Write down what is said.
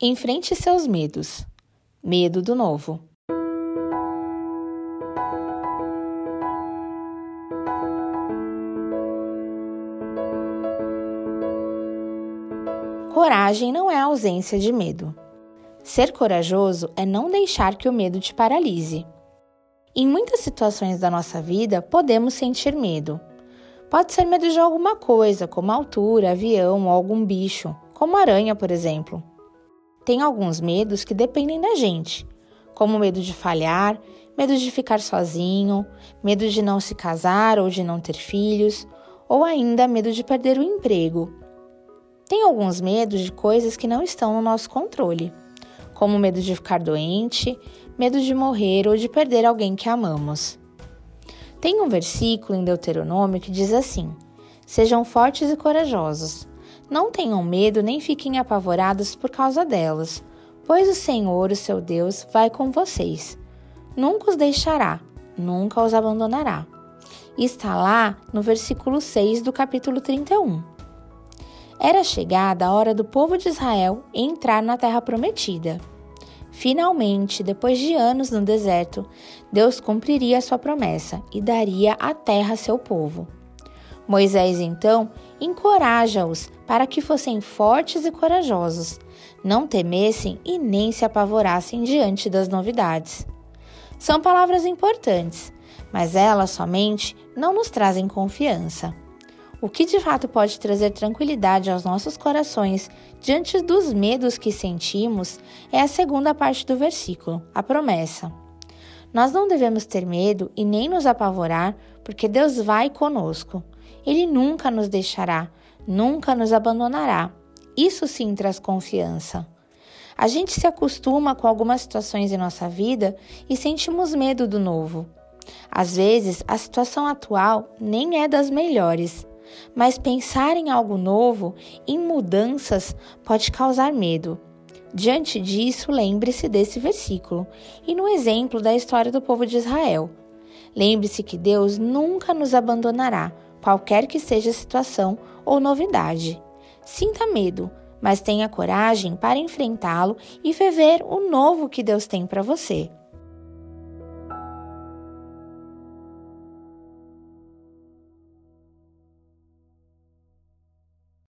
Enfrente seus medos. Medo do novo. Coragem não é ausência de medo. Ser corajoso é não deixar que o medo te paralise. Em muitas situações da nossa vida, podemos sentir medo. Pode ser medo de alguma coisa, como altura, avião ou algum bicho, como aranha, por exemplo. Tem alguns medos que dependem da gente, como medo de falhar, medo de ficar sozinho, medo de não se casar ou de não ter filhos, ou ainda medo de perder o emprego. Tem alguns medos de coisas que não estão no nosso controle, como medo de ficar doente, medo de morrer ou de perder alguém que amamos. Tem um versículo em Deuteronômio que diz assim: Sejam fortes e corajosos. Não tenham medo nem fiquem apavorados por causa delas, pois o Senhor, o seu Deus, vai com vocês. Nunca os deixará, nunca os abandonará. Está lá no versículo 6 do capítulo 31. Era chegada a hora do povo de Israel entrar na terra prometida. Finalmente, depois de anos no deserto, Deus cumpriria sua promessa e daria a terra a seu povo. Moisés então encoraja-os para que fossem fortes e corajosos, não temessem e nem se apavorassem diante das novidades. São palavras importantes, mas elas somente não nos trazem confiança. O que de fato pode trazer tranquilidade aos nossos corações diante dos medos que sentimos é a segunda parte do versículo, a promessa. Nós não devemos ter medo e nem nos apavorar, porque Deus vai conosco. Ele nunca nos deixará, nunca nos abandonará. Isso sim traz confiança. A gente se acostuma com algumas situações em nossa vida e sentimos medo do novo. Às vezes, a situação atual nem é das melhores, mas pensar em algo novo, em mudanças, pode causar medo. Diante disso, lembre-se desse versículo e no exemplo da história do povo de Israel. Lembre-se que Deus nunca nos abandonará, qualquer que seja a situação ou novidade. Sinta medo, mas tenha coragem para enfrentá-lo e viver o novo que Deus tem para você.